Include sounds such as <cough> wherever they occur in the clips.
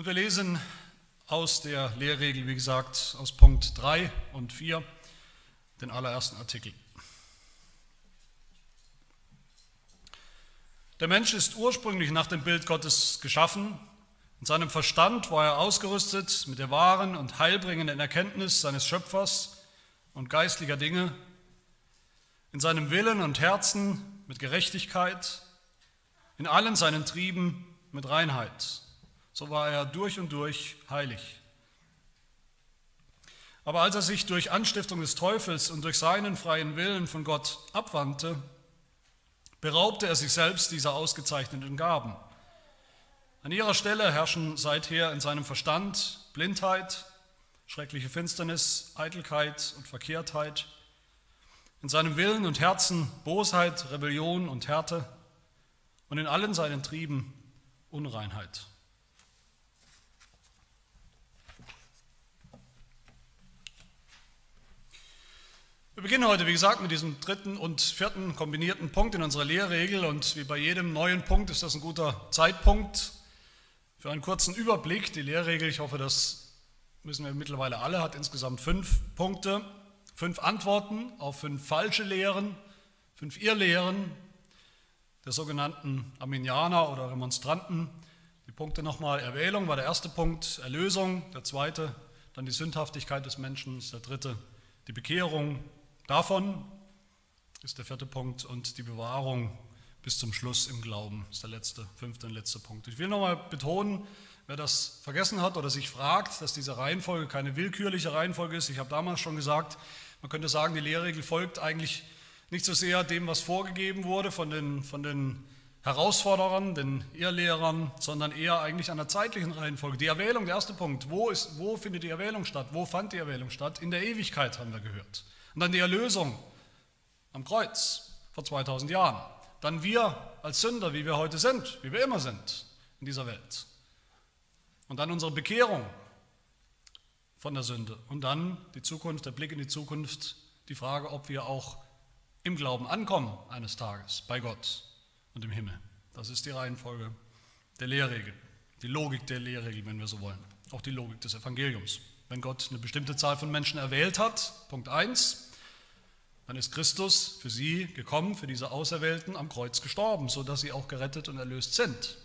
Und wir lesen aus der Lehrregel, wie gesagt, aus Punkt 3 und 4, den allerersten Artikel. Der Mensch ist ursprünglich nach dem Bild Gottes geschaffen. In seinem Verstand war er ausgerüstet mit der wahren und heilbringenden Erkenntnis seines Schöpfers und geistlicher Dinge. In seinem Willen und Herzen mit Gerechtigkeit, in allen seinen Trieben mit Reinheit so war er durch und durch heilig. Aber als er sich durch Anstiftung des Teufels und durch seinen freien Willen von Gott abwandte, beraubte er sich selbst dieser ausgezeichneten Gaben. An ihrer Stelle herrschen seither in seinem Verstand Blindheit, schreckliche Finsternis, Eitelkeit und Verkehrtheit, in seinem Willen und Herzen Bosheit, Rebellion und Härte und in allen seinen Trieben Unreinheit. Wir beginnen heute, wie gesagt, mit diesem dritten und vierten kombinierten Punkt in unserer Lehrregel und wie bei jedem neuen Punkt ist das ein guter Zeitpunkt für einen kurzen Überblick. Die Lehrregel, ich hoffe, das wissen wir mittlerweile alle, hat insgesamt fünf Punkte, fünf Antworten auf fünf falsche Lehren, fünf Irrlehren der sogenannten Arminianer oder Remonstranten. Die Punkte nochmal, Erwählung war der erste Punkt, Erlösung der zweite, dann die Sündhaftigkeit des Menschen ist der dritte, die Bekehrung Davon ist der vierte Punkt und die Bewahrung bis zum Schluss im Glauben ist der letzte, fünfte und letzte Punkt. Ich will nochmal betonen, wer das vergessen hat oder sich fragt, dass diese Reihenfolge keine willkürliche Reihenfolge ist. Ich habe damals schon gesagt, man könnte sagen, die Lehrregel folgt eigentlich nicht so sehr dem, was vorgegeben wurde von den, von den Herausforderern, den Irrlehrern, sondern eher eigentlich der zeitlichen Reihenfolge. Die Erwählung, der erste Punkt, wo, ist, wo findet die Erwählung statt? Wo fand die Erwählung statt? In der Ewigkeit haben wir gehört. Und dann die Erlösung am Kreuz vor 2000 Jahren. Dann wir als Sünder, wie wir heute sind, wie wir immer sind in dieser Welt. Und dann unsere Bekehrung von der Sünde. Und dann die Zukunft, der Blick in die Zukunft, die Frage, ob wir auch im Glauben ankommen eines Tages bei Gott und im Himmel. Das ist die Reihenfolge der Lehrregel, die Logik der Lehrregel, wenn wir so wollen. Auch die Logik des Evangeliums. Wenn Gott eine bestimmte Zahl von Menschen erwählt hat, Punkt 1, dann ist Christus für sie gekommen, für diese Auserwählten, am Kreuz gestorben, sodass sie auch gerettet und erlöst sind.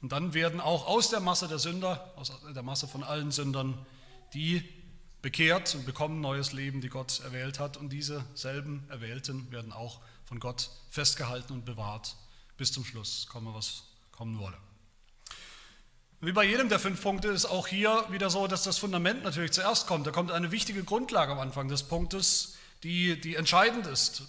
Und dann werden auch aus der Masse der Sünder, aus der Masse von allen Sündern, die bekehrt und bekommen neues Leben, die Gott erwählt hat. Und diese selben Erwählten werden auch von Gott festgehalten und bewahrt bis zum Schluss, komme was kommen wolle. Wie bei jedem der fünf Punkte ist auch hier wieder so, dass das Fundament natürlich zuerst kommt. Da kommt eine wichtige Grundlage am Anfang des Punktes, die, die entscheidend ist,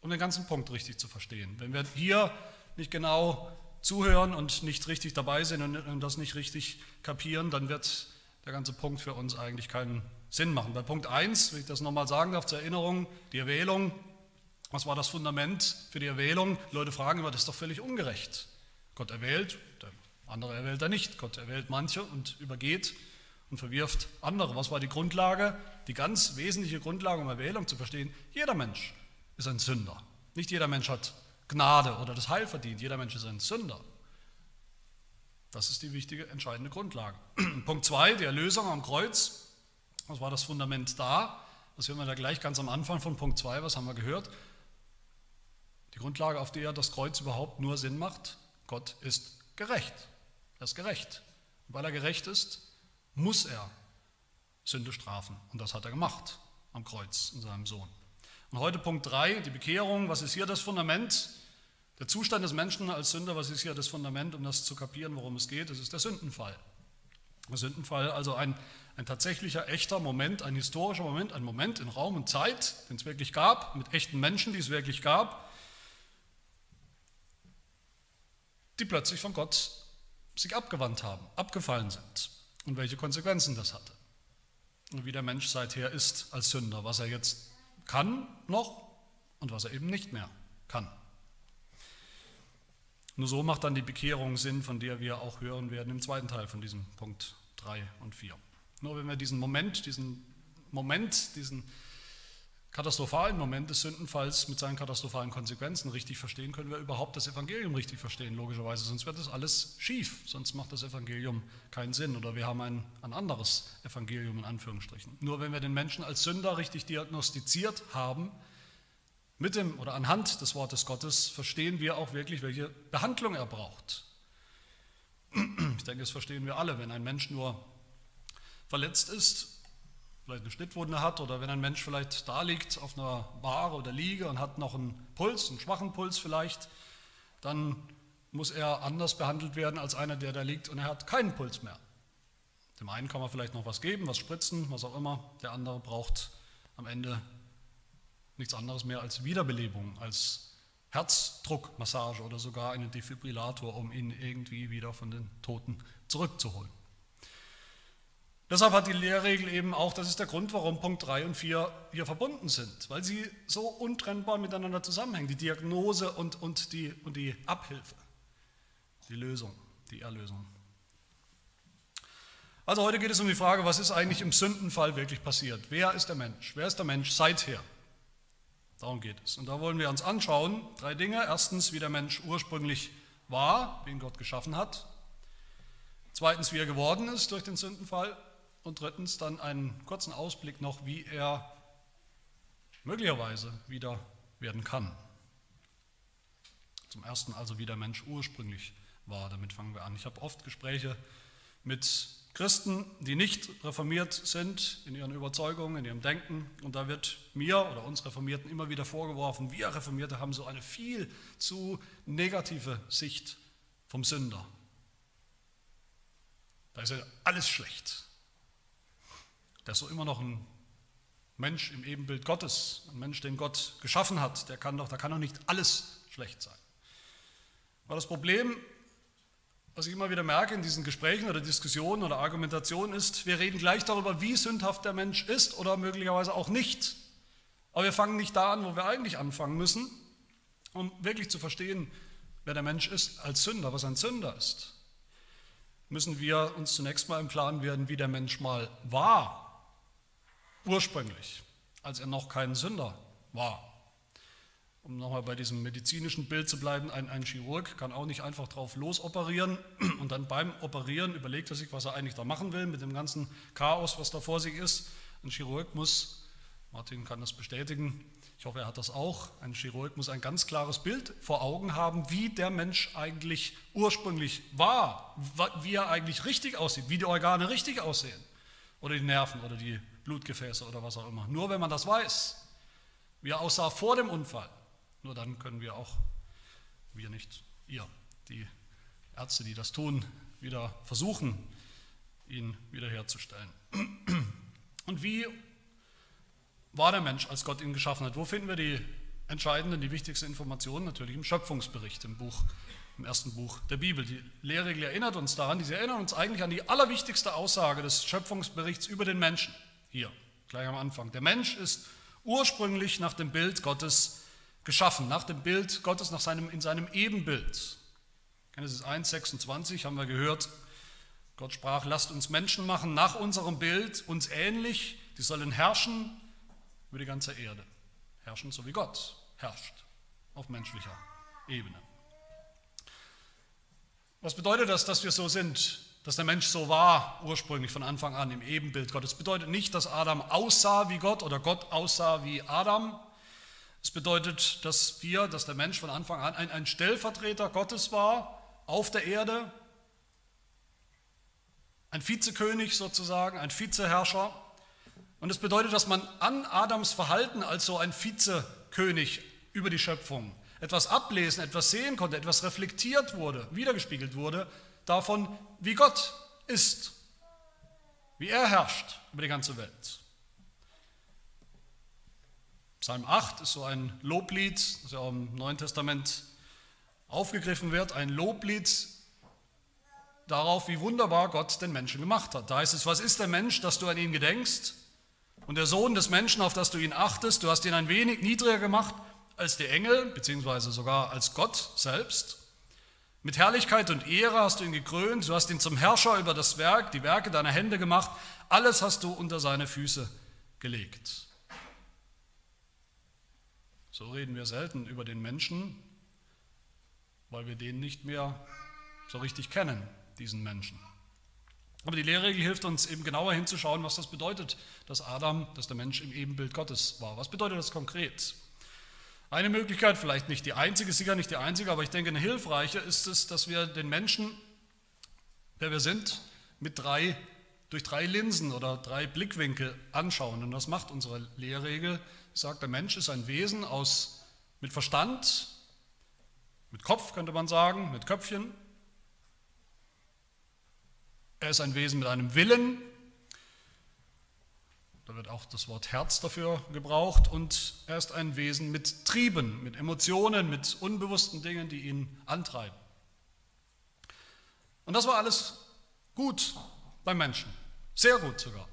um den ganzen Punkt richtig zu verstehen. Wenn wir hier nicht genau zuhören und nicht richtig dabei sind und das nicht richtig kapieren, dann wird der ganze Punkt für uns eigentlich keinen Sinn machen. Bei Punkt 1, wenn ich das nochmal sagen darf, zur Erinnerung, die Erwählung. Was war das Fundament für die Erwählung? Leute fragen immer, das ist doch völlig ungerecht. Gott erwählt, andere erwählt er nicht. Gott erwählt manche und übergeht und verwirft andere. Was war die Grundlage? Die ganz wesentliche Grundlage, um Erwählung zu verstehen. Jeder Mensch ist ein Sünder. Nicht jeder Mensch hat Gnade oder das Heil verdient. Jeder Mensch ist ein Sünder. Das ist die wichtige, entscheidende Grundlage. <clears throat> Punkt 2, die Erlösung am Kreuz. Was war das Fundament da? Das hören wir da gleich ganz am Anfang von Punkt 2. Was haben wir gehört? Die Grundlage, auf der das Kreuz überhaupt nur Sinn macht. Gott ist gerecht. Er ist gerecht. Und weil er gerecht ist, muss er Sünde strafen. Und das hat er gemacht am Kreuz in seinem Sohn. Und heute Punkt 3, die Bekehrung. Was ist hier das Fundament? Der Zustand des Menschen als Sünder, was ist hier das Fundament, um das zu kapieren, worum es geht? Das ist der Sündenfall. Der Sündenfall, also ein, ein tatsächlicher, echter Moment, ein historischer Moment, ein Moment in Raum und Zeit, den es wirklich gab, mit echten Menschen, die es wirklich gab, die plötzlich von Gott sich abgewandt haben, abgefallen sind und welche Konsequenzen das hatte. Und wie der Mensch seither ist als Sünder, was er jetzt kann noch und was er eben nicht mehr kann. Nur so macht dann die Bekehrung Sinn, von der wir auch hören werden im zweiten Teil von diesem Punkt 3 und 4. Nur wenn wir diesen Moment, diesen Moment, diesen katastrophalen Moment des Sündenfalls mit seinen katastrophalen Konsequenzen richtig verstehen, können wir überhaupt das Evangelium richtig verstehen, logischerweise. Sonst wird das alles schief, sonst macht das Evangelium keinen Sinn oder wir haben ein, ein anderes Evangelium in Anführungsstrichen. Nur wenn wir den Menschen als Sünder richtig diagnostiziert haben, mit dem oder anhand des Wortes Gottes, verstehen wir auch wirklich, welche Behandlung er braucht. Ich denke, das verstehen wir alle. Wenn ein Mensch nur verletzt ist, vielleicht eine Schnittwunde hat oder wenn ein Mensch vielleicht da liegt auf einer Bar oder Liege und hat noch einen Puls, einen schwachen Puls vielleicht, dann muss er anders behandelt werden als einer, der da liegt und er hat keinen Puls mehr. Dem einen kann man vielleicht noch was geben, was spritzen, was auch immer. Der andere braucht am Ende nichts anderes mehr als Wiederbelebung, als Herzdruckmassage oder sogar einen Defibrillator, um ihn irgendwie wieder von den Toten zurückzuholen. Deshalb hat die Lehrregel eben auch, das ist der Grund, warum Punkt 3 und 4 hier verbunden sind, weil sie so untrennbar miteinander zusammenhängen, die Diagnose und, und, die, und die Abhilfe, die Lösung, die Erlösung. Also heute geht es um die Frage, was ist eigentlich im Sündenfall wirklich passiert? Wer ist der Mensch? Wer ist der Mensch seither? Darum geht es. Und da wollen wir uns anschauen, drei Dinge. Erstens, wie der Mensch ursprünglich war, wie ihn Gott geschaffen hat. Zweitens, wie er geworden ist durch den Sündenfall. Und drittens dann einen kurzen Ausblick noch, wie er möglicherweise wieder werden kann. Zum ersten also, wie der Mensch ursprünglich war. Damit fangen wir an. Ich habe oft Gespräche mit Christen, die nicht reformiert sind in ihren Überzeugungen, in ihrem Denken. Und da wird mir oder uns Reformierten immer wieder vorgeworfen, wir Reformierte haben so eine viel zu negative Sicht vom Sünder. Da ist ja alles schlecht. Der ist so immer noch ein Mensch im Ebenbild Gottes, ein Mensch, den Gott geschaffen hat. Der kann doch, da kann doch nicht alles schlecht sein. Aber das Problem, was ich immer wieder merke in diesen Gesprächen oder Diskussionen oder Argumentationen ist, wir reden gleich darüber, wie sündhaft der Mensch ist oder möglicherweise auch nicht. Aber wir fangen nicht da an, wo wir eigentlich anfangen müssen, um wirklich zu verstehen, wer der Mensch ist als Sünder, was ein Sünder ist. Müssen wir uns zunächst mal im Klaren werden, wie der Mensch mal war, ursprünglich, als er noch kein Sünder war. Um nochmal bei diesem medizinischen Bild zu bleiben, ein, ein Chirurg kann auch nicht einfach drauf losoperieren <clears throat> und dann beim Operieren überlegt er sich, was er eigentlich da machen will mit dem ganzen Chaos, was da vor sich ist. Ein Chirurg muss, Martin kann das bestätigen, ich hoffe, er hat das auch, ein Chirurg muss ein ganz klares Bild vor Augen haben, wie der Mensch eigentlich ursprünglich war, wie er eigentlich richtig aussieht, wie die Organe richtig aussehen oder die Nerven oder die Blutgefäße oder was auch immer. Nur wenn man das weiß, wie er aussah vor dem Unfall, nur dann können wir auch, wir nicht, ihr, die Ärzte, die das tun, wieder versuchen, ihn wiederherzustellen. <clears throat> Und wie war der Mensch, als Gott ihn geschaffen hat? Wo finden wir die entscheidenden, die wichtigsten Informationen? Natürlich im Schöpfungsbericht, im Buch im ersten Buch der Bibel. Die Lehrregel erinnert uns daran, sie erinnern uns eigentlich an die allerwichtigste Aussage des Schöpfungsberichts über den Menschen. Hier, gleich am Anfang. Der Mensch ist ursprünglich nach dem Bild Gottes geschaffen, nach dem Bild Gottes, nach seinem, in seinem Ebenbild. Genesis 1, 26 haben wir gehört, Gott sprach, lasst uns Menschen machen nach unserem Bild, uns ähnlich, die sollen herrschen über die ganze Erde. Herrschen so wie Gott herrscht auf menschlicher Ebene. Was bedeutet das, dass wir so sind, dass der Mensch so war ursprünglich von Anfang an im Ebenbild Gottes? Das bedeutet nicht, dass Adam aussah wie Gott oder Gott aussah wie Adam. Es bedeutet, dass wir, dass der Mensch von Anfang an ein, ein Stellvertreter Gottes war auf der Erde, ein Vizekönig sozusagen, ein Vizeherrscher. Und es bedeutet, dass man an Adams Verhalten als so ein Vizekönig über die Schöpfung etwas ablesen, etwas sehen konnte, etwas reflektiert wurde, wiedergespiegelt wurde, davon, wie Gott ist, wie er herrscht über die ganze Welt. Psalm 8 ist so ein Loblied, das ja auch im Neuen Testament aufgegriffen wird, ein Loblied darauf, wie wunderbar Gott den Menschen gemacht hat. Da heißt es, was ist der Mensch, dass du an ihn gedenkst? Und der Sohn des Menschen, auf das du ihn achtest, du hast ihn ein wenig niedriger gemacht als die Engel, beziehungsweise sogar als Gott selbst. Mit Herrlichkeit und Ehre hast du ihn gekrönt, du hast ihn zum Herrscher über das Werk, die Werke deiner Hände gemacht, alles hast du unter seine Füße gelegt. So reden wir selten über den Menschen, weil wir den nicht mehr so richtig kennen, diesen Menschen. Aber die Lehrregel hilft uns eben genauer hinzuschauen, was das bedeutet, dass Adam, dass der Mensch im Ebenbild Gottes war. Was bedeutet das konkret? Eine Möglichkeit, vielleicht nicht die einzige, sicher nicht die einzige, aber ich denke eine hilfreiche ist es, dass wir den Menschen, wer wir sind, mit drei, durch drei Linsen oder drei Blickwinkel anschauen. Und das macht unsere Lehrregel. sagt, der Mensch ist ein Wesen aus, mit Verstand, mit Kopf könnte man sagen, mit Köpfchen. Er ist ein Wesen mit einem Willen. Da wird auch das Wort Herz dafür gebraucht. Und er ist ein Wesen mit Trieben, mit Emotionen, mit unbewussten Dingen, die ihn antreiben. Und das war alles gut beim Menschen. Sehr gut sogar.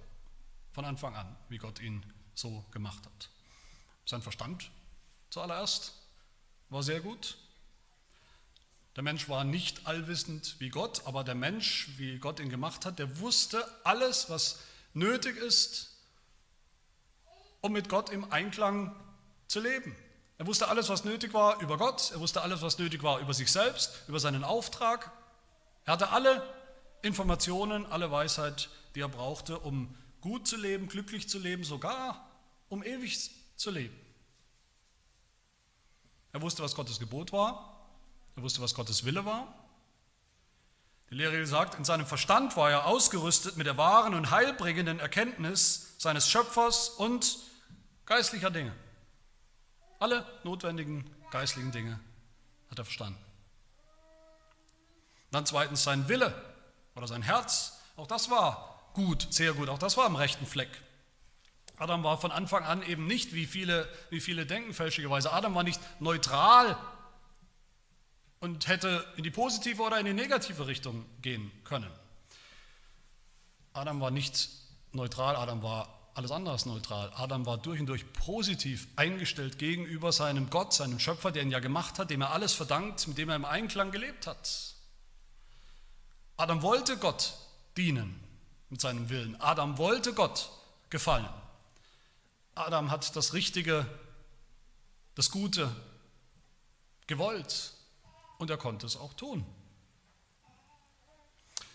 Von Anfang an, wie Gott ihn so gemacht hat. Sein Verstand zuallererst war sehr gut. Der Mensch war nicht allwissend wie Gott, aber der Mensch, wie Gott ihn gemacht hat, der wusste alles, was nötig ist, um mit Gott im Einklang zu leben. Er wusste alles, was nötig war über Gott, er wusste alles, was nötig war über sich selbst, über seinen Auftrag. Er hatte alle Informationen, alle Weisheit, die er brauchte, um gut zu leben, glücklich zu leben, sogar um ewig zu leben. Er wusste, was Gottes Gebot war, er wusste, was Gottes Wille war. Die Lehre sagt, in seinem Verstand war er ausgerüstet mit der wahren und heilbringenden Erkenntnis seines Schöpfers und geistlicher Dinge. Alle notwendigen geistlichen Dinge hat er verstanden. Dann zweitens sein Wille oder sein Herz. Auch das war gut, sehr gut. Auch das war am rechten Fleck. Adam war von Anfang an eben nicht, wie viele, wie viele denken fälschlicherweise, Adam war nicht neutral und hätte in die positive oder in die negative Richtung gehen können. Adam war nicht neutral, Adam war alles andere als neutral. Adam war durch und durch positiv eingestellt gegenüber seinem Gott, seinem Schöpfer, der ihn ja gemacht hat, dem er alles verdankt, mit dem er im Einklang gelebt hat. Adam wollte Gott dienen mit seinem Willen. Adam wollte Gott gefallen. Adam hat das Richtige, das Gute gewollt und er konnte es auch tun.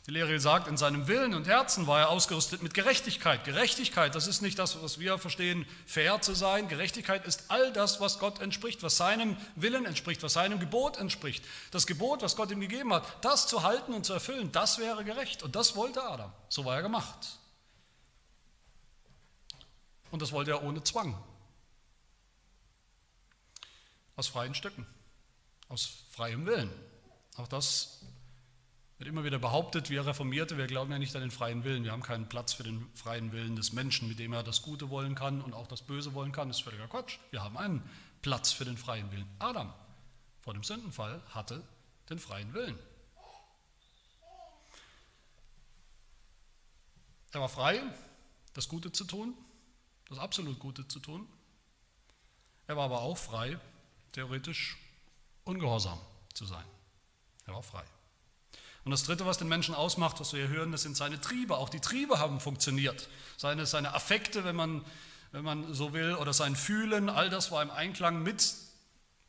Die Lehre sagt, in seinem Willen und Herzen war er ausgerüstet mit Gerechtigkeit. Gerechtigkeit, das ist nicht das, was wir verstehen, fair zu sein. Gerechtigkeit ist all das, was Gott entspricht, was seinem Willen entspricht, was seinem Gebot entspricht. Das Gebot, was Gott ihm gegeben hat, das zu halten und zu erfüllen, das wäre gerecht. Und das wollte Adam. So war er gemacht. Und das wollte er ohne Zwang. Aus freien Stücken, aus freiem Willen. Auch das wird immer wieder behauptet, wir Reformierte, wir glauben ja nicht an den freien Willen. Wir haben keinen Platz für den freien Willen des Menschen, mit dem er das Gute wollen kann und auch das Böse wollen kann. Das ist völliger Quatsch. Wir haben einen Platz für den freien Willen. Adam vor dem Sündenfall hatte den freien Willen. Er war frei, das Gute zu tun, das absolut Gute zu tun. Er war aber auch frei, theoretisch ungehorsam zu sein. Er war frei. Und das Dritte, was den Menschen ausmacht, was wir hier hören, das sind seine Triebe. Auch die Triebe haben funktioniert. Seine, seine Affekte, wenn man, wenn man so will, oder sein Fühlen, all das war im Einklang mit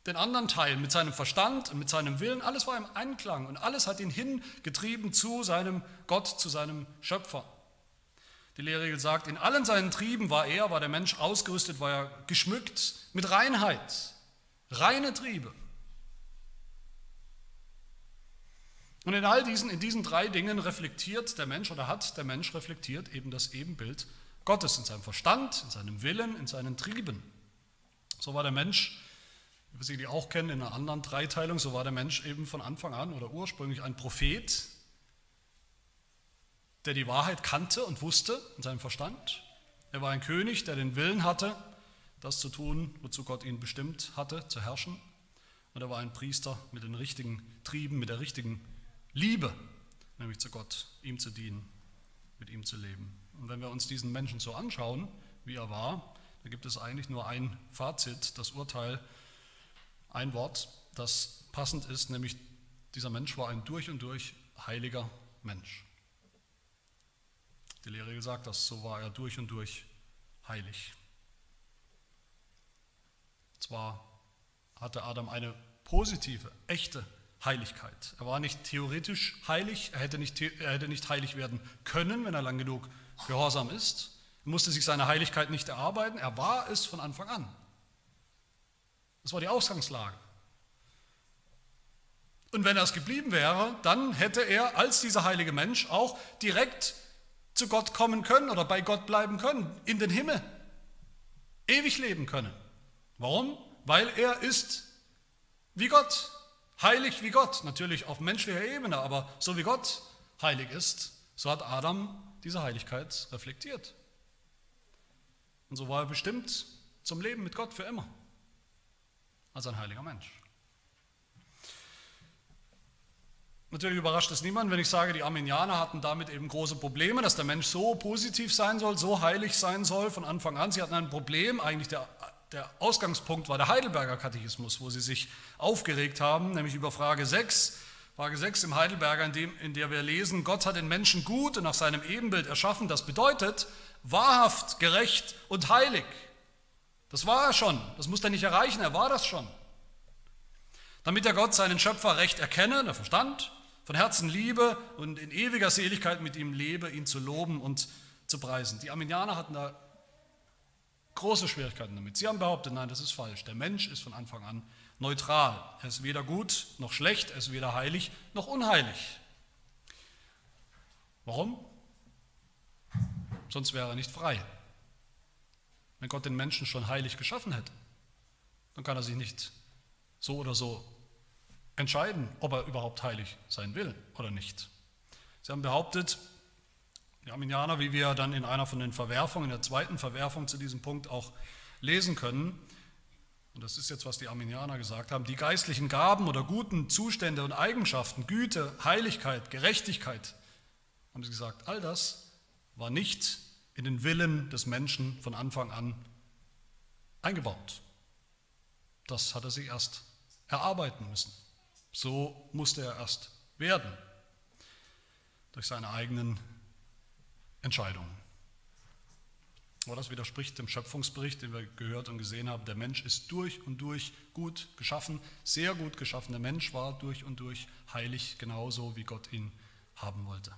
den anderen Teilen, mit seinem Verstand und mit seinem Willen. Alles war im Einklang und alles hat ihn hingetrieben zu seinem Gott, zu seinem Schöpfer. Die Lehrregel sagt, in allen seinen Trieben war er, war der Mensch ausgerüstet, war er geschmückt mit Reinheit, reine Triebe. Und in all diesen, in diesen drei Dingen reflektiert der Mensch oder hat der Mensch reflektiert eben das Ebenbild Gottes in seinem Verstand, in seinem Willen, in seinen Trieben. So war der Mensch, wie wir sie auch kennen in einer anderen Dreiteilung, so war der Mensch eben von Anfang an oder ursprünglich ein Prophet, der die Wahrheit kannte und wusste in seinem Verstand. Er war ein König, der den Willen hatte, das zu tun, wozu Gott ihn bestimmt hatte, zu herrschen. Und er war ein Priester mit den richtigen Trieben, mit der richtigen Liebe, nämlich zu Gott, ihm zu dienen, mit ihm zu leben. Und wenn wir uns diesen Menschen so anschauen, wie er war, dann gibt es eigentlich nur ein Fazit, das Urteil, ein Wort, das passend ist, nämlich dieser Mensch war ein durch und durch heiliger Mensch. Die Lehre gesagt, dass so war er durch und durch heilig. Zwar hatte Adam eine positive, echte Heiligkeit. Er war nicht theoretisch heilig, er hätte nicht, er hätte nicht heilig werden können, wenn er lang genug gehorsam ist. Er musste sich seine Heiligkeit nicht erarbeiten, er war es von Anfang an. Das war die Ausgangslage. Und wenn er es geblieben wäre, dann hätte er als dieser heilige Mensch auch direkt zu Gott kommen können oder bei Gott bleiben können, in den Himmel, ewig leben können. Warum? Weil er ist wie Gott, heilig wie Gott, natürlich auf menschlicher Ebene, aber so wie Gott heilig ist, so hat Adam diese Heiligkeit reflektiert. Und so war er bestimmt zum Leben mit Gott für immer, als ein heiliger Mensch. Natürlich überrascht es niemand, wenn ich sage, die Arminianer hatten damit eben große Probleme, dass der Mensch so positiv sein soll, so heilig sein soll von Anfang an. Sie hatten ein Problem, eigentlich der, der Ausgangspunkt war der Heidelberger Katechismus, wo sie sich aufgeregt haben, nämlich über Frage 6. Frage 6 im Heidelberger, in, dem, in der wir lesen, Gott hat den Menschen gut und nach seinem Ebenbild erschaffen. Das bedeutet wahrhaft, gerecht und heilig. Das war er schon, das muss er nicht erreichen, er war das schon. Damit der Gott seinen Schöpfer recht erkenne, der Verstand, von Herzen liebe und in ewiger Seligkeit mit ihm lebe, ihn zu loben und zu preisen. Die Arminianer hatten da große Schwierigkeiten damit. Sie haben behauptet, nein, das ist falsch. Der Mensch ist von Anfang an neutral. Er ist weder gut noch schlecht, er ist weder heilig noch unheilig. Warum? Sonst wäre er nicht frei. Wenn Gott den Menschen schon heilig geschaffen hätte, dann kann er sich nicht so oder so entscheiden, ob er überhaupt heilig sein will oder nicht. Sie haben behauptet, die Arminianer, wie wir dann in einer von den Verwerfungen, in der zweiten Verwerfung zu diesem Punkt auch lesen können, und das ist jetzt, was die Arminianer gesagt haben, die geistlichen Gaben oder guten Zustände und Eigenschaften, Güte, Heiligkeit, Gerechtigkeit, haben sie gesagt, all das war nicht in den Willen des Menschen von Anfang an eingebaut. Das hat er sich erst erarbeiten müssen. So musste er erst werden durch seine eigenen Entscheidungen. Aber das widerspricht dem Schöpfungsbericht, den wir gehört und gesehen haben. Der Mensch ist durch und durch gut geschaffen, sehr gut geschaffen. Der Mensch war durch und durch heilig, genauso wie Gott ihn haben wollte.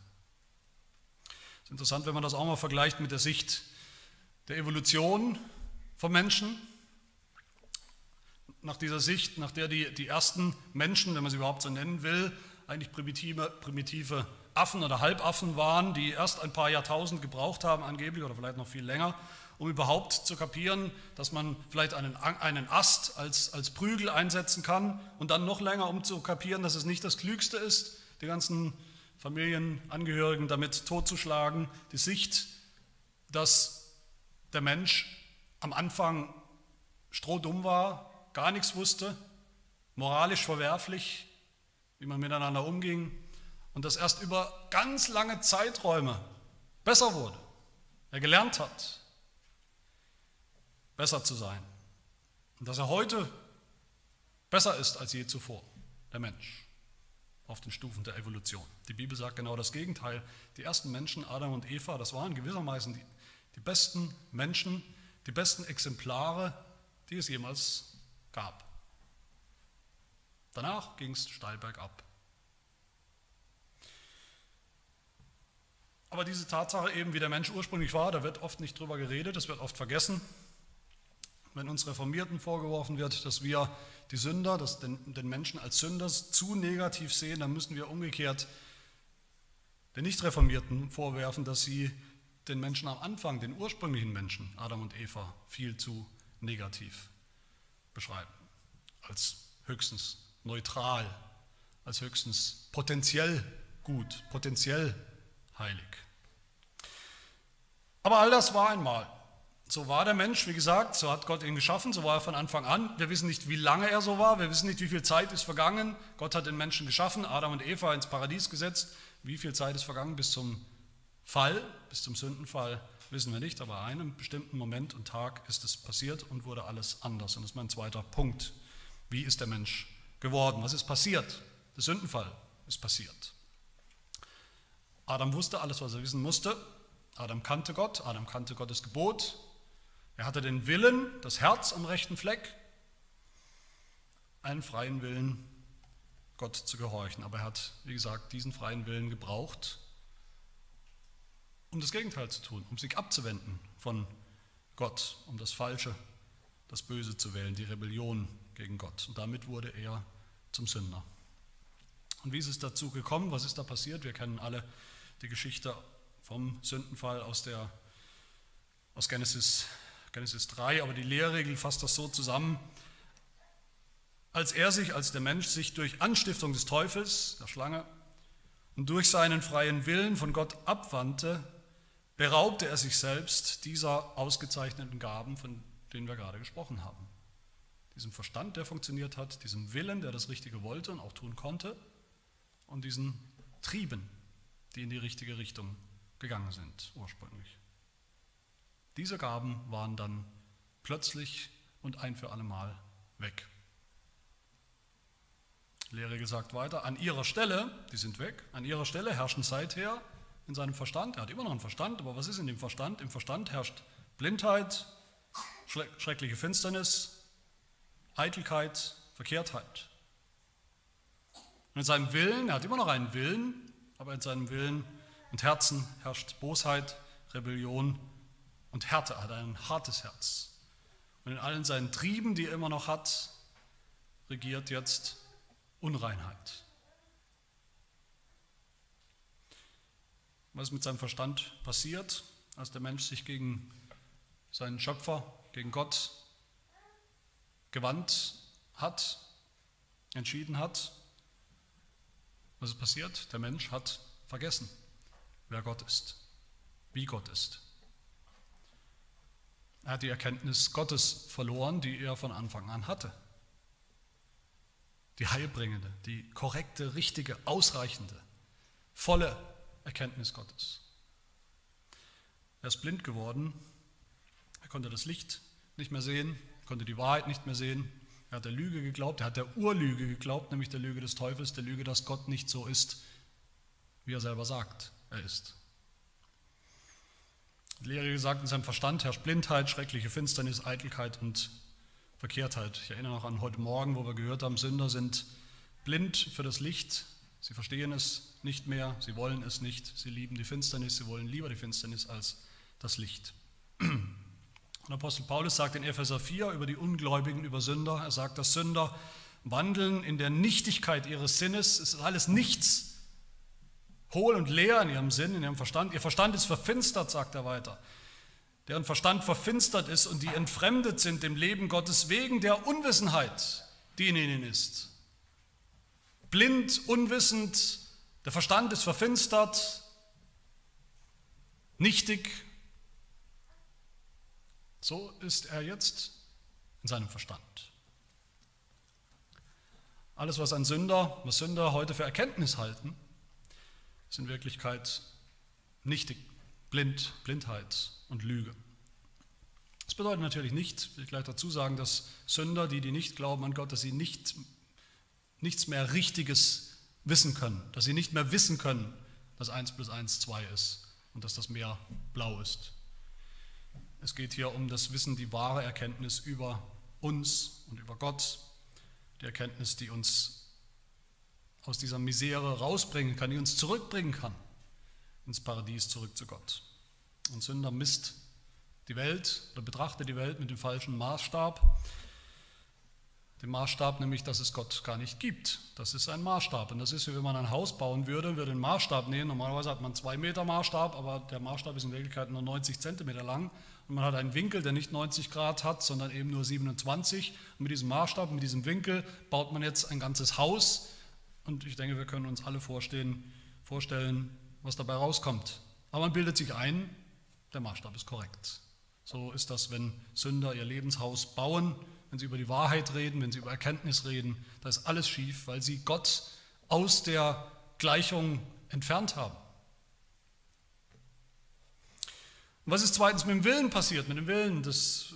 Es ist interessant, wenn man das auch mal vergleicht mit der Sicht der Evolution vom Menschen nach dieser Sicht, nach der die, die ersten Menschen, wenn man sie überhaupt so nennen will, eigentlich primitive, primitive Affen oder Halbaffen waren, die erst ein paar Jahrtausend gebraucht haben angeblich oder vielleicht noch viel länger, um überhaupt zu kapieren, dass man vielleicht einen, einen Ast als, als Prügel einsetzen kann und dann noch länger, um zu kapieren, dass es nicht das Klügste ist, die ganzen Familienangehörigen damit totzuschlagen. Die Sicht, dass der Mensch am Anfang strohdumm war, gar nichts wusste, moralisch verwerflich, wie man miteinander umging und das erst über ganz lange Zeiträume besser wurde. Er gelernt hat, besser zu sein und dass er heute besser ist als je zuvor, der Mensch, auf den Stufen der Evolution. Die Bibel sagt genau das Gegenteil. Die ersten Menschen, Adam und Eva, das waren gewissermaßen die, die besten Menschen, die besten Exemplare, die es jemals gab. Danach ging es steil bergab. Aber diese Tatsache eben, wie der Mensch ursprünglich war, da wird oft nicht drüber geredet, das wird oft vergessen. Wenn uns Reformierten vorgeworfen wird, dass wir die Sünder, dass den, den Menschen als Sünder zu negativ sehen, dann müssen wir umgekehrt den Nicht-Reformierten vorwerfen, dass sie den Menschen am Anfang, den ursprünglichen Menschen, Adam und Eva, viel zu negativ beschreiben. Als höchstens neutral, als höchstens potenziell gut, potenziell heilig. Aber all das war einmal. So war der Mensch, wie gesagt, so hat Gott ihn geschaffen, so war er von Anfang an. Wir wissen nicht, wie lange er so war, wir wissen nicht, wie viel Zeit ist vergangen. Gott hat den Menschen geschaffen, Adam und Eva ins Paradies gesetzt. Wie viel Zeit ist vergangen bis zum Fall, bis zum Sündenfall, wissen wir nicht, aber an einem bestimmten Moment und Tag ist es passiert und wurde alles anders. Und das ist mein zweiter Punkt. Wie ist der Mensch geworden? Was ist passiert? Der Sündenfall ist passiert. Adam wusste alles, was er wissen musste. Adam kannte Gott, Adam kannte Gottes Gebot. Er hatte den Willen, das Herz am rechten Fleck. einen freien Willen, Gott zu gehorchen. Aber er hat, wie gesagt, diesen freien Willen gebraucht, um das Gegenteil zu tun, um sich abzuwenden von Gott, um das Falsche, das Böse zu wählen, die Rebellion gegen Gott. Und damit wurde er zum Sünder. Und wie ist es dazu gekommen? Was ist da passiert? Wir kennen alle die Geschichte vom Sündenfall aus, der, aus Genesis, Genesis 3, aber die Lehrregel fasst das so zusammen. Als er sich, als der Mensch sich durch Anstiftung des Teufels, der Schlange, und durch seinen freien Willen von Gott abwandte, beraubte er sich selbst dieser ausgezeichneten Gaben, von denen wir gerade gesprochen haben. Diesem Verstand, der funktioniert hat, diesem Willen, der das Richtige wollte und auch tun konnte, und diesen Trieben, die in die richtige Richtung gegangen sind ursprünglich. Diese Gaben waren dann plötzlich und ein für allemal weg. Lehre gesagt weiter, an ihrer Stelle, die sind weg, an ihrer Stelle herrschen seither in seinem Verstand, er hat immer noch einen Verstand, aber was ist in dem Verstand? Im Verstand herrscht Blindheit, schreckliche Finsternis, Eitelkeit, Verkehrtheit. Und in seinem Willen, er hat immer noch einen Willen, aber in seinem Willen und Herzen herrscht Bosheit, Rebellion und Härte. Er hat ein hartes Herz. Und in allen seinen Trieben, die er immer noch hat, regiert jetzt Unreinheit. Was ist mit seinem Verstand passiert, als der Mensch sich gegen seinen Schöpfer, gegen Gott gewandt hat, entschieden hat? Was ist passiert? Der Mensch hat vergessen, wer Gott ist, wie Gott ist. Er hat die Erkenntnis Gottes verloren, die er von Anfang an hatte. Die heilbringende, die korrekte, richtige, ausreichende, volle Erkenntnis Gottes. Er ist blind geworden, er konnte das Licht nicht mehr sehen, konnte die Wahrheit nicht mehr sehen, er hat der Lüge geglaubt, er hat der Urlüge geglaubt, nämlich der Lüge des Teufels, der Lüge, dass Gott nicht so ist, wie er selber sagt, er ist. Die Lehre gesagt, in seinem Verstand herrscht Blindheit, schreckliche Finsternis, Eitelkeit und Verkehrtheit. Ich erinnere noch an heute Morgen, wo wir gehört haben, Sünder sind blind für das Licht, sie verstehen es nicht mehr, sie wollen es nicht, sie lieben die Finsternis, sie wollen lieber die Finsternis als das Licht. <clears throat> Und Apostel Paulus sagt in Epheser 4 über die Ungläubigen, über Sünder, er sagt, dass Sünder wandeln in der Nichtigkeit ihres Sinnes, es ist alles nichts, hohl und leer in ihrem Sinn, in ihrem Verstand. Ihr Verstand ist verfinstert, sagt er weiter. Deren Verstand verfinstert ist und die entfremdet sind dem Leben Gottes wegen der Unwissenheit, die in ihnen ist. Blind, unwissend, der Verstand ist verfinstert, nichtig. So ist er jetzt in seinem Verstand. Alles, was ein Sünder, was Sünder heute für Erkenntnis halten, ist in Wirklichkeit nichtig, blind, Blindheit und Lüge. Das bedeutet natürlich nicht, will ich gleich dazu sagen, dass Sünder, die, die nicht glauben an Gott, dass sie nicht, nichts mehr Richtiges wissen können, dass sie nicht mehr wissen können, dass 1 plus 1 2 ist und dass das Meer blau ist. Es geht hier um das Wissen, die wahre Erkenntnis über uns und über Gott, die Erkenntnis, die uns aus dieser Misere rausbringen kann, die uns zurückbringen kann ins Paradies, zurück zu Gott. Und Sünder misst die Welt oder betrachtet die Welt mit dem falschen Maßstab den Maßstab, nämlich dass es Gott gar nicht gibt. Das ist ein Maßstab. Und das ist, wie wenn man ein Haus bauen würde, würde einen Maßstab nehmen. Normalerweise hat man zwei Meter Maßstab, aber der Maßstab ist in Wirklichkeit nur 90 Zentimeter lang. Man hat einen Winkel, der nicht 90 Grad hat, sondern eben nur 27. Und mit diesem Maßstab, mit diesem Winkel baut man jetzt ein ganzes Haus. Und ich denke, wir können uns alle vorstellen, vorstellen was dabei rauskommt. Aber man bildet sich ein, der Maßstab ist korrekt. So ist das, wenn Sünder ihr Lebenshaus bauen wenn sie über die Wahrheit reden, wenn sie über Erkenntnis reden, da ist alles schief, weil sie Gott aus der Gleichung entfernt haben. Und was ist zweitens mit dem Willen passiert, mit dem Willen des,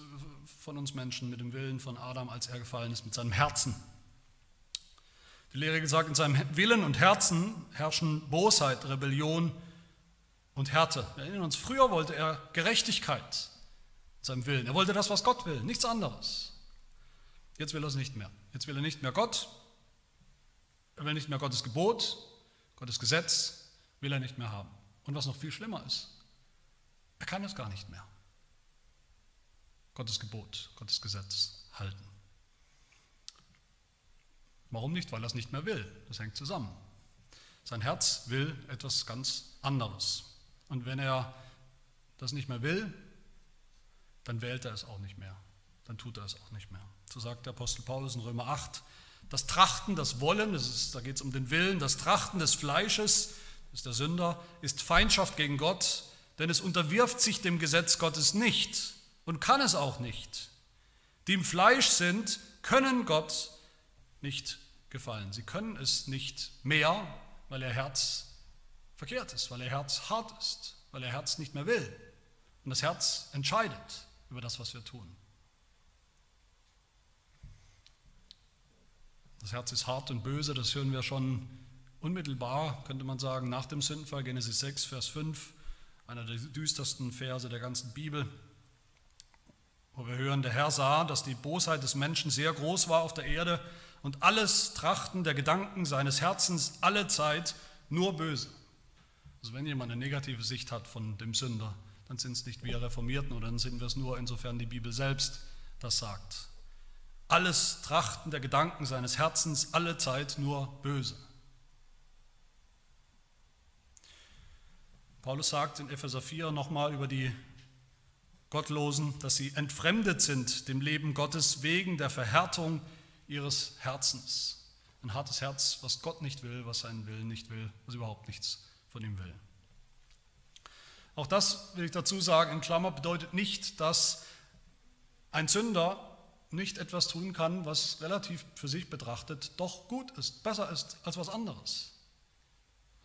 von uns Menschen, mit dem Willen von Adam, als er gefallen ist, mit seinem Herzen? Die Lehre gesagt, in seinem Willen und Herzen herrschen Bosheit, Rebellion und Härte. Wir erinnern uns, früher wollte er Gerechtigkeit in seinem Willen. Er wollte das, was Gott will, nichts anderes. Jetzt will er es nicht mehr. Jetzt will er nicht mehr Gott. Er will nicht mehr Gottes Gebot, Gottes Gesetz will er nicht mehr haben. Und was noch viel schlimmer ist, er kann es gar nicht mehr. Gottes Gebot, Gottes Gesetz halten. Warum nicht? Weil er es nicht mehr will. Das hängt zusammen. Sein Herz will etwas ganz anderes. Und wenn er das nicht mehr will, dann wählt er es auch nicht mehr. Dann tut er es auch nicht mehr. So sagt der Apostel Paulus in Römer 8. Das Trachten, das Wollen, das ist, da geht es um den Willen, das Trachten des Fleisches, das ist der Sünder, ist Feindschaft gegen Gott, denn es unterwirft sich dem Gesetz Gottes nicht und kann es auch nicht. Die im Fleisch sind, können Gott nicht gefallen. Sie können es nicht mehr, weil ihr Herz verkehrt ist, weil ihr Herz hart ist, weil ihr Herz nicht mehr will. Und das Herz entscheidet über das, was wir tun. Das Herz ist hart und böse, das hören wir schon unmittelbar, könnte man sagen, nach dem Sündenfall, Genesis 6, Vers 5, einer der düstersten Verse der ganzen Bibel, wo wir hören, der Herr sah, dass die Bosheit des Menschen sehr groß war auf der Erde und alles Trachten der Gedanken seines Herzens alle Zeit nur böse. Also wenn jemand eine negative Sicht hat von dem Sünder, dann sind es nicht wir Reformierten oder dann sind wir es nur, insofern die Bibel selbst das sagt. Alles Trachten der Gedanken seines Herzens alle Zeit nur böse. Paulus sagt in Epheser 4 nochmal über die Gottlosen, dass sie entfremdet sind dem Leben Gottes wegen der Verhärtung ihres Herzens. Ein hartes Herz, was Gott nicht will, was seinen Willen nicht will, was überhaupt nichts von ihm will. Auch das will ich dazu sagen, in Klammer bedeutet nicht, dass ein Sünder nicht etwas tun kann, was relativ für sich betrachtet doch gut ist, besser ist als was anderes.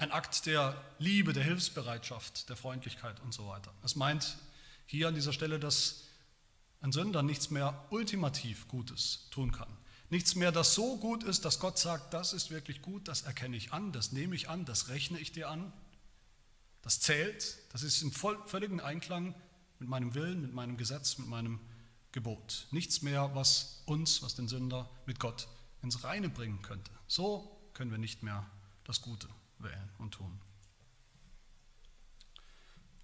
Ein Akt der Liebe, der Hilfsbereitschaft, der Freundlichkeit und so weiter. Es meint hier an dieser Stelle, dass ein Sünder nichts mehr ultimativ Gutes tun kann. Nichts mehr, das so gut ist, dass Gott sagt, das ist wirklich gut, das erkenne ich an, das nehme ich an, das rechne ich dir an, das zählt, das ist im völligen Einklang mit meinem Willen, mit meinem Gesetz, mit meinem Gebot. Nichts mehr, was uns, was den Sünder mit Gott ins Reine bringen könnte. So können wir nicht mehr das Gute wählen und tun.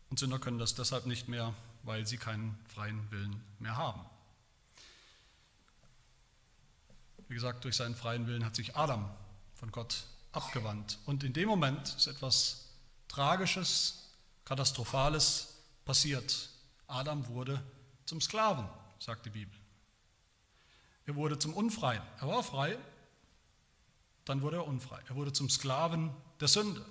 Und Sünder können das deshalb nicht mehr, weil sie keinen freien Willen mehr haben. Wie gesagt, durch seinen freien Willen hat sich Adam von Gott abgewandt. Und in dem Moment ist etwas Tragisches, Katastrophales passiert. Adam wurde zum Sklaven sagt die Bibel. Er wurde zum Unfreien. Er war frei, dann wurde er unfrei. Er wurde zum Sklaven der Sünde,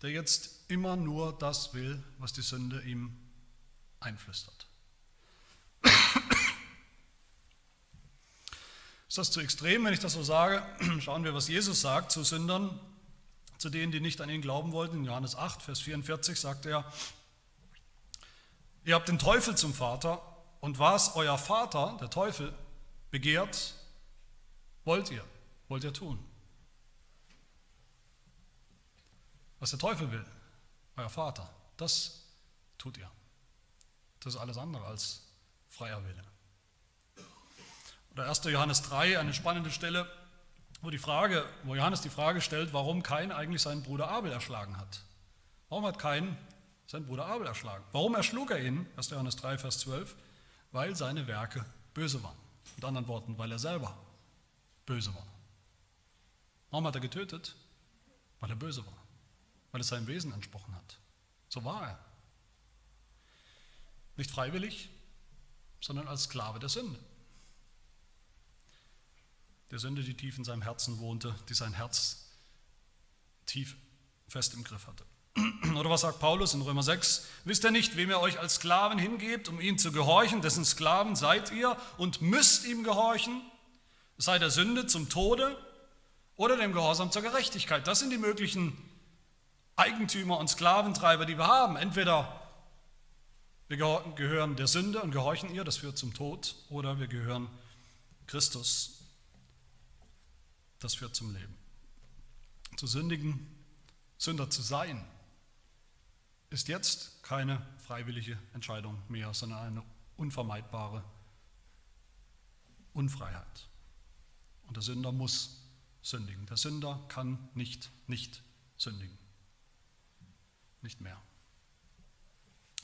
der jetzt immer nur das will, was die Sünde ihm einflüstert. Ist das zu extrem, wenn ich das so sage? Schauen wir, was Jesus sagt zu Sündern, zu denen, die nicht an ihn glauben wollten. In Johannes 8, Vers 44 sagt er, Ihr habt den Teufel zum Vater und was euer Vater, der Teufel, begehrt, wollt ihr, wollt ihr tun. Was der Teufel will, euer Vater, das tut ihr. Das ist alles andere als freier Wille. Oder 1. Johannes 3, eine spannende Stelle, wo, die Frage, wo Johannes die Frage stellt, warum Kain eigentlich seinen Bruder Abel erschlagen hat. Warum hat Kain seinen Bruder Abel erschlagen. Warum erschlug er ihn? 1. Johannes 3, Vers 12. Weil seine Werke böse waren. Mit anderen Worten, weil er selber böse war. Warum hat er getötet? Weil er böse war. Weil es seinem Wesen entsprochen hat. So war er. Nicht freiwillig, sondern als Sklave der Sünde. Der Sünde, die tief in seinem Herzen wohnte, die sein Herz tief fest im Griff hatte. <clears throat> Oder was sagt Paulus in Römer 6? Wisst ihr nicht, wem ihr euch als Sklaven hingebt, um ihm zu gehorchen? Dessen Sklaven seid ihr und müsst ihm gehorchen? Sei der Sünde zum Tode oder dem Gehorsam zur Gerechtigkeit. Das sind die möglichen Eigentümer und Sklaventreiber, die wir haben. Entweder wir gehören der Sünde und gehorchen ihr, das führt zum Tod, oder wir gehören Christus, das führt zum Leben. Zu sündigen, Sünder zu sein, ist jetzt keine freiwillige Entscheidung mehr, sondern eine unvermeidbare Unfreiheit. Und der Sünder muss sündigen. Der Sünder kann nicht nicht sündigen. Nicht mehr.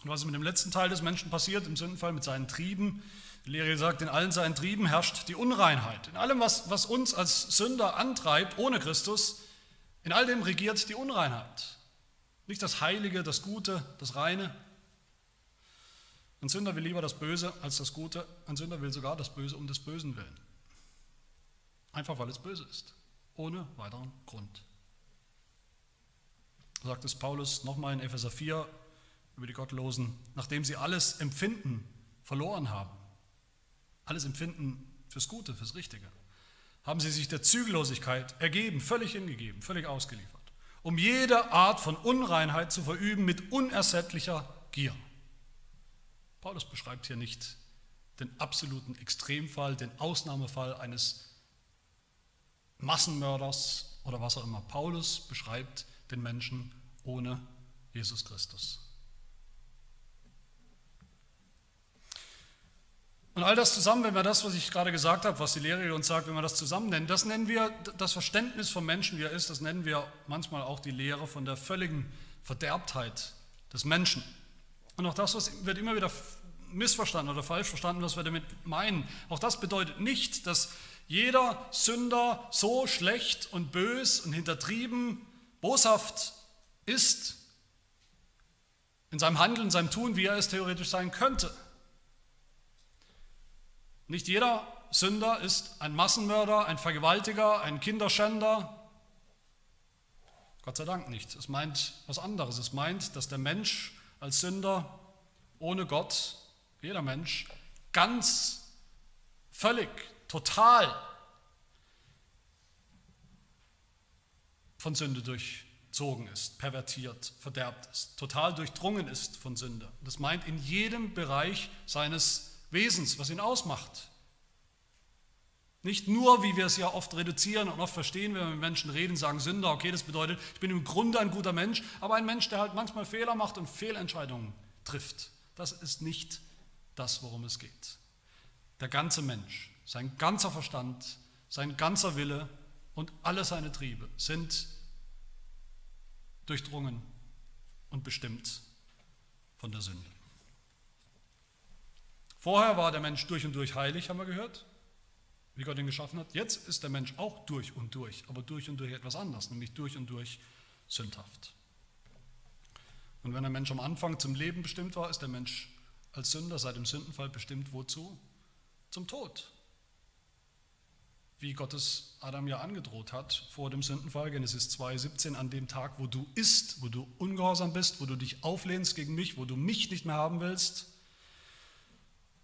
Und was ist mit dem letzten Teil des Menschen passiert, im Sündenfall mit seinen Trieben? Die Lehre sagt, in allen seinen Trieben herrscht die Unreinheit. In allem, was, was uns als Sünder antreibt, ohne Christus, in all dem regiert die Unreinheit. Nicht das Heilige, das Gute, das Reine. Ein Sünder will lieber das Böse als das Gute. Ein Sünder will sogar das Böse um des Bösen willen. Einfach weil es böse ist. Ohne weiteren Grund. Sagt es Paulus nochmal in Epheser 4 über die Gottlosen, nachdem sie alles Empfinden verloren haben. Alles Empfinden fürs Gute, fürs Richtige. Haben sie sich der Zügellosigkeit ergeben, völlig hingegeben, völlig ausgeliefert um jede Art von Unreinheit zu verüben mit unersättlicher Gier. Paulus beschreibt hier nicht den absoluten Extremfall, den Ausnahmefall eines Massenmörders oder was auch immer. Paulus beschreibt den Menschen ohne Jesus Christus. Und all das zusammen, wenn wir das, was ich gerade gesagt habe, was die Lehre uns sagt, wenn wir das zusammen nennen, das nennen wir das Verständnis vom Menschen, wie er ist, das nennen wir manchmal auch die Lehre von der völligen Verderbtheit des Menschen. Und auch das was wird immer wieder missverstanden oder falsch verstanden, was wir damit meinen. Auch das bedeutet nicht, dass jeder Sünder so schlecht und bös und hintertrieben, boshaft ist in seinem Handeln, in seinem Tun, wie er es theoretisch sein könnte. Nicht jeder Sünder ist ein Massenmörder, ein Vergewaltiger, ein Kinderschänder. Gott sei Dank nicht. Es meint was anderes. Es meint, dass der Mensch als Sünder ohne Gott, jeder Mensch, ganz, völlig, total von Sünde durchzogen ist, pervertiert, verderbt ist, total durchdrungen ist von Sünde. Das meint in jedem Bereich seines Wesens, was ihn ausmacht. Nicht nur, wie wir es ja oft reduzieren und oft verstehen, wenn wir mit Menschen reden, sagen Sünder, okay, das bedeutet, ich bin im Grunde ein guter Mensch, aber ein Mensch, der halt manchmal Fehler macht und Fehlentscheidungen trifft. Das ist nicht das, worum es geht. Der ganze Mensch, sein ganzer Verstand, sein ganzer Wille und alle seine Triebe sind durchdrungen und bestimmt von der Sünde. Vorher war der Mensch durch und durch heilig, haben wir gehört, wie Gott ihn geschaffen hat. Jetzt ist der Mensch auch durch und durch, aber durch und durch etwas anders, nämlich durch und durch sündhaft. Und wenn der Mensch am Anfang zum Leben bestimmt war, ist der Mensch als Sünder seit dem Sündenfall bestimmt wozu? Zum Tod. Wie Gott es Adam ja angedroht hat vor dem Sündenfall, Genesis 2,17, an dem Tag, wo du isst, wo du ungehorsam bist, wo du dich auflehnst gegen mich, wo du mich nicht mehr haben willst,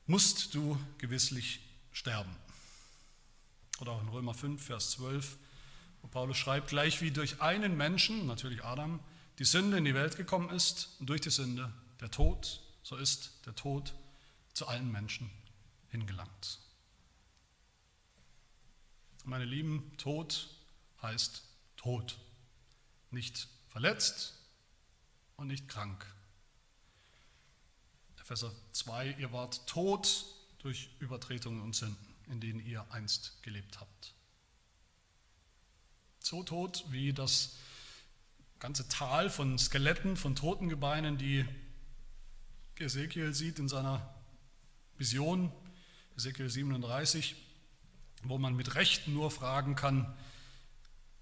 musst du gewisslich sterben. Oder auch in Römer 5, Vers 12, wo Paulus schreibt, gleich wie durch einen Menschen, natürlich Adam, die Sünde in die Welt gekommen ist und durch die Sünde der Tod, so ist der Tod zu allen Menschen hingelangt. Meine Lieben, Tod heißt Tod. Nicht verletzt und nicht krank. Epheser 2, ihr wart tot durch Übertretungen und Sünden, in denen ihr einst gelebt habt. So tot wie das ganze Tal von Skeletten, von toten Gebeinen, die Ezekiel sieht in seiner Vision, Ezekiel 37, wo man mit Recht nur fragen kann,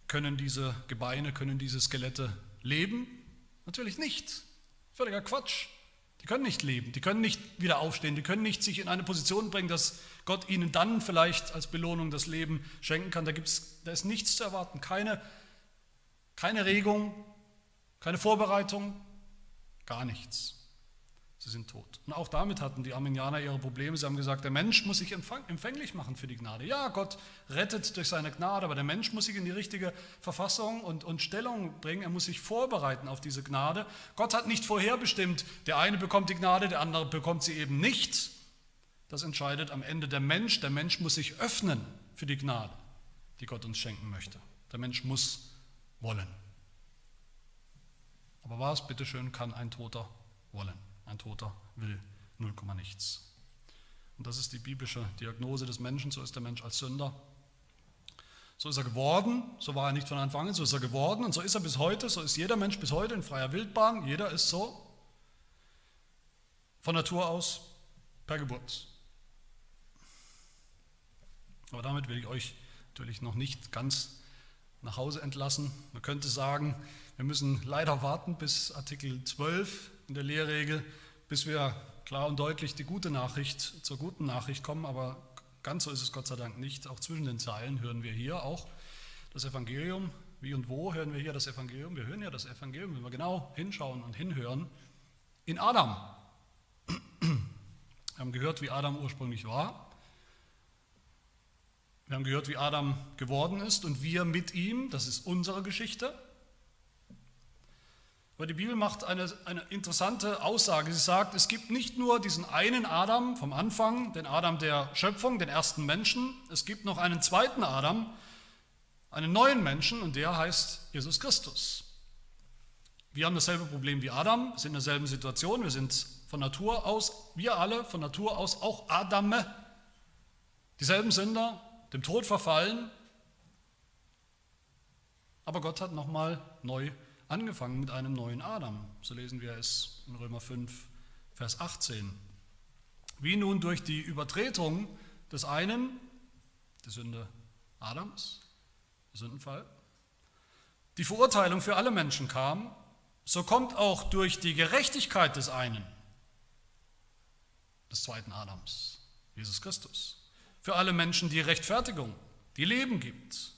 können diese Gebeine, können diese Skelette leben? Natürlich nicht. Völliger Quatsch. Die können nicht leben, die können nicht wieder aufstehen, die können nicht sich in eine Position bringen, dass Gott ihnen dann vielleicht als Belohnung das Leben schenken kann. Da, gibt's, da ist nichts zu erwarten, keine, keine Regung, keine Vorbereitung, gar nichts. Sie sind tot. Und auch damit hatten die Armenianer ihre Probleme. Sie haben gesagt, der Mensch muss sich empfänglich machen für die Gnade. Ja, Gott rettet durch seine Gnade, aber der Mensch muss sich in die richtige Verfassung und, und Stellung bringen. Er muss sich vorbereiten auf diese Gnade. Gott hat nicht vorherbestimmt, der eine bekommt die Gnade, der andere bekommt sie eben nicht. Das entscheidet am Ende der Mensch. Der Mensch muss sich öffnen für die Gnade, die Gott uns schenken möchte. Der Mensch muss wollen. Aber was, bitteschön, kann ein Toter wollen? Ein Toter will 0, nichts. Und das ist die biblische Diagnose des Menschen, so ist der Mensch als Sünder. So ist er geworden, so war er nicht von Anfang an, so ist er geworden und so ist er bis heute, so ist jeder Mensch bis heute in freier Wildbahn, jeder ist so von Natur aus per Geburt. Aber damit will ich euch natürlich noch nicht ganz nach Hause entlassen. Man könnte sagen, wir müssen leider warten bis Artikel 12 in der Lehrregel, bis wir klar und deutlich die gute Nachricht zur guten Nachricht kommen, aber ganz so ist es Gott sei Dank nicht. Auch zwischen den Zeilen hören wir hier auch das Evangelium. Wie und wo hören wir hier das Evangelium? Wir hören ja das Evangelium, wenn wir genau hinschauen und hinhören, in Adam. Wir haben gehört, wie Adam ursprünglich war. Wir haben gehört, wie Adam geworden ist und wir mit ihm, das ist unsere Geschichte. Aber die Bibel macht eine, eine interessante Aussage. Sie sagt, es gibt nicht nur diesen einen Adam vom Anfang, den Adam der Schöpfung, den ersten Menschen, es gibt noch einen zweiten Adam, einen neuen Menschen und der heißt Jesus Christus. Wir haben dasselbe Problem wie Adam, sind in derselben Situation, wir sind von Natur aus, wir alle von Natur aus auch Adame, dieselben Sünder, dem Tod verfallen. Aber Gott hat nochmal neu angefangen mit einem neuen Adam. So lesen wir es in Römer 5, Vers 18. Wie nun durch die Übertretung des einen, der Sünde Adams, der Sündenfall, die Verurteilung für alle Menschen kam, so kommt auch durch die Gerechtigkeit des einen, des zweiten Adams, Jesus Christus, für alle Menschen die Rechtfertigung, die Leben gibt.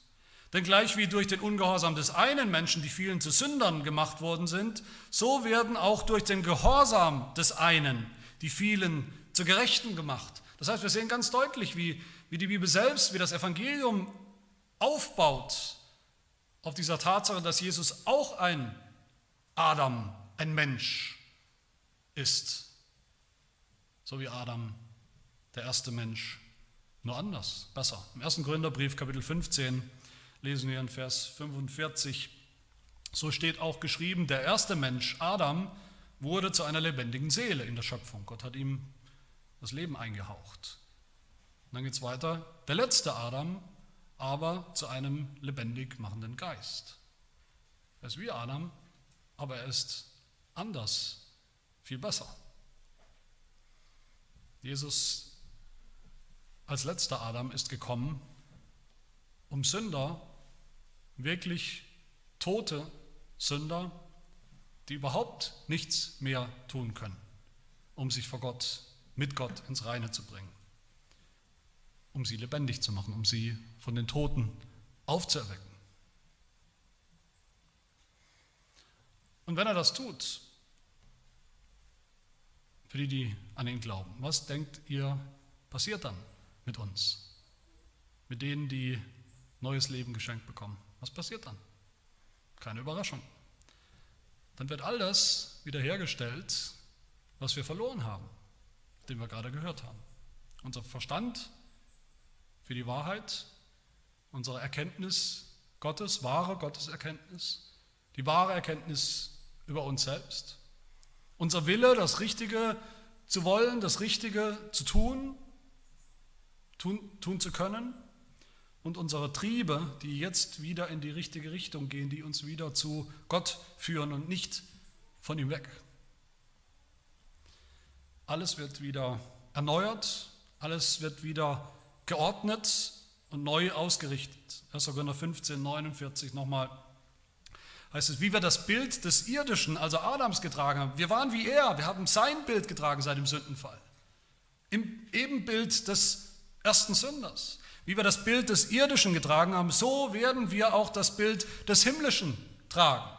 Denn gleich wie durch den Ungehorsam des einen Menschen die vielen zu Sündern gemacht worden sind, so werden auch durch den Gehorsam des einen die vielen zu Gerechten gemacht. Das heißt, wir sehen ganz deutlich, wie, wie die Bibel selbst, wie das Evangelium aufbaut auf dieser Tatsache, dass Jesus auch ein Adam, ein Mensch ist. So wie Adam, der erste Mensch, nur anders, besser. Im ersten Gründerbrief, Kapitel 15, lesen wir in Vers 45, so steht auch geschrieben, der erste Mensch, Adam, wurde zu einer lebendigen Seele in der Schöpfung. Gott hat ihm das Leben eingehaucht. Und dann geht es weiter, der letzte Adam aber zu einem lebendig machenden Geist. Er ist wie Adam, aber er ist anders, viel besser. Jesus als letzter Adam ist gekommen, um Sünder, wirklich tote Sünder, die überhaupt nichts mehr tun können, um sich vor Gott, mit Gott ins Reine zu bringen, um sie lebendig zu machen, um sie von den Toten aufzuerwecken. Und wenn er das tut, für die, die an ihn glauben, was denkt ihr passiert dann? mit uns, mit denen, die neues Leben geschenkt bekommen. Was passiert dann? Keine Überraschung. Dann wird all das wiederhergestellt, was wir verloren haben, den wir gerade gehört haben. Unser Verstand für die Wahrheit, unsere Erkenntnis Gottes, wahre Gotteserkenntnis, die wahre Erkenntnis über uns selbst, unser Wille, das Richtige zu wollen, das Richtige zu tun, tun, tun zu können und unsere Triebe, die jetzt wieder in die richtige Richtung gehen, die uns wieder zu Gott führen und nicht von ihm weg. Alles wird wieder erneuert, alles wird wieder geordnet und neu ausgerichtet. 1. Korinther 15, 49 nochmal heißt es, wie wir das Bild des Irdischen, also Adams, getragen haben. Wir waren wie er, wir haben sein Bild getragen seit dem Sündenfall. Im Ebenbild des ersten Sünders. Wie wir das Bild des Irdischen getragen haben, so werden wir auch das Bild des Himmlischen tragen.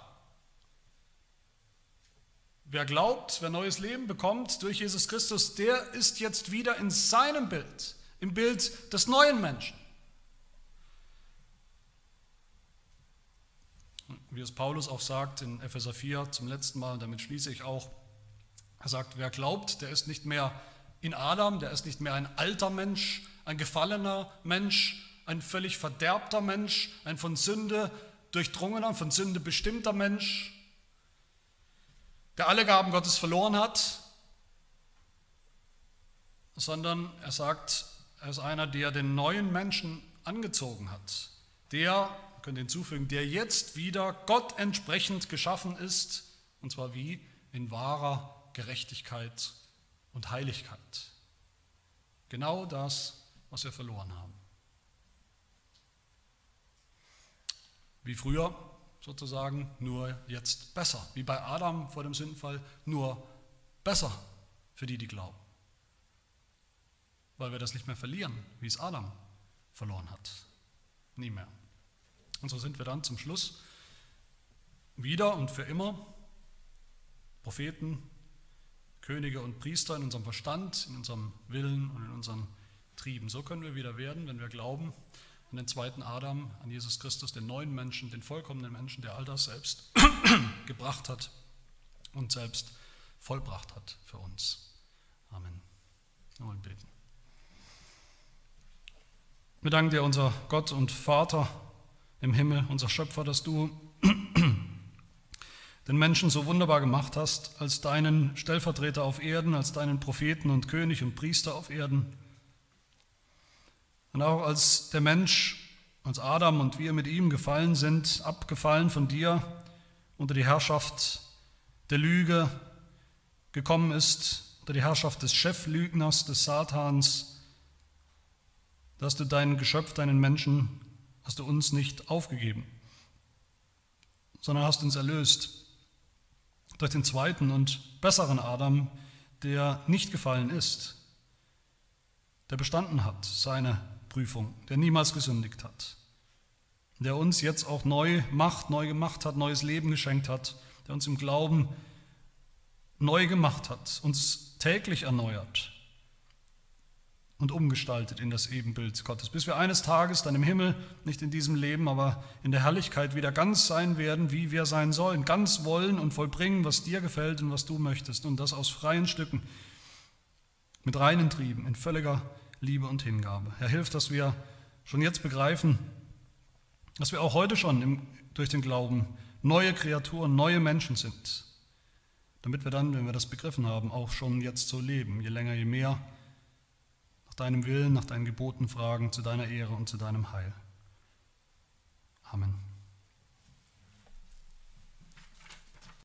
Wer glaubt, wer neues Leben bekommt durch Jesus Christus, der ist jetzt wieder in seinem Bild, im Bild des neuen Menschen. Wie es Paulus auch sagt in Epheser 4 zum letzten Mal, damit schließe ich auch, er sagt, wer glaubt, der ist nicht mehr in Adam, der ist nicht mehr ein alter Mensch, ein gefallener Mensch, ein völlig verderbter Mensch, ein von Sünde durchdrungener, von Sünde bestimmter Mensch, der alle Gaben Gottes verloren hat, sondern er sagt, er ist einer, der den neuen Menschen angezogen hat. Der, könnt hinzufügen, der jetzt wieder Gott entsprechend geschaffen ist, und zwar wie? In wahrer Gerechtigkeit und Heiligkeit. Genau das, was wir verloren haben. Wie früher sozusagen, nur jetzt besser. Wie bei Adam vor dem Sündenfall, nur besser für die, die glauben. Weil wir das nicht mehr verlieren, wie es Adam verloren hat. Nie mehr. Und so sind wir dann zum Schluss wieder und für immer Propheten, Könige und Priester in unserem Verstand, in unserem Willen und in unseren Trieben. So können wir wieder werden, wenn wir glauben an den zweiten Adam, an Jesus Christus, den neuen Menschen, den vollkommenen Menschen, der all das selbst <coughs> gebracht hat und selbst vollbracht hat für uns. Amen. Wir wollen beten. Wir danken dir, unser Gott und Vater im Himmel, unser Schöpfer, dass du <coughs> den Menschen so wunderbar gemacht hast, als deinen Stellvertreter auf Erden, als deinen Propheten und König und Priester auf Erden. Und auch als der Mensch, als Adam und wir mit ihm gefallen sind, abgefallen von dir, unter die Herrschaft der Lüge gekommen ist, unter die Herrschaft des Cheflügners, des Satans, dass du dein Geschöpf, deinen Menschen, hast du uns nicht aufgegeben, sondern hast uns erlöst durch den zweiten und besseren Adam, der nicht gefallen ist, der bestanden hat, seine Prüfung, der niemals gesündigt hat, der uns jetzt auch neu macht, neu gemacht hat, neues Leben geschenkt hat, der uns im Glauben neu gemacht hat, uns täglich erneuert und umgestaltet in das Ebenbild Gottes, bis wir eines Tages dann im Himmel, nicht in diesem Leben, aber in der Herrlichkeit wieder ganz sein werden, wie wir sein sollen, ganz wollen und vollbringen, was dir gefällt und was du möchtest und das aus freien Stücken, mit reinen Trieben, in völliger Liebe und Hingabe. Herr, hilf, dass wir schon jetzt begreifen, dass wir auch heute schon im, durch den Glauben neue Kreaturen, neue Menschen sind, damit wir dann, wenn wir das begriffen haben, auch schon jetzt so leben, je länger, je mehr nach deinem Willen, nach deinen Geboten fragen, zu deiner Ehre und zu deinem Heil. Amen.